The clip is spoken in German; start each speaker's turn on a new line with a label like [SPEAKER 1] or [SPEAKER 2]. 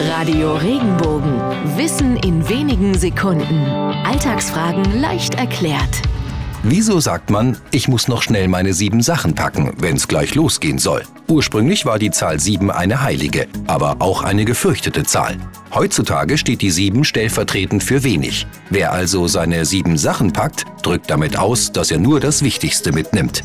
[SPEAKER 1] Radio Regenbogen. Wissen in wenigen Sekunden. Alltagsfragen leicht erklärt.
[SPEAKER 2] Wieso sagt man, ich muss noch schnell meine sieben Sachen packen, wenn es gleich losgehen soll? Ursprünglich war die Zahl sieben eine heilige, aber auch eine gefürchtete Zahl. Heutzutage steht die sieben stellvertretend für wenig. Wer also seine sieben Sachen packt, drückt damit aus, dass er nur das Wichtigste mitnimmt.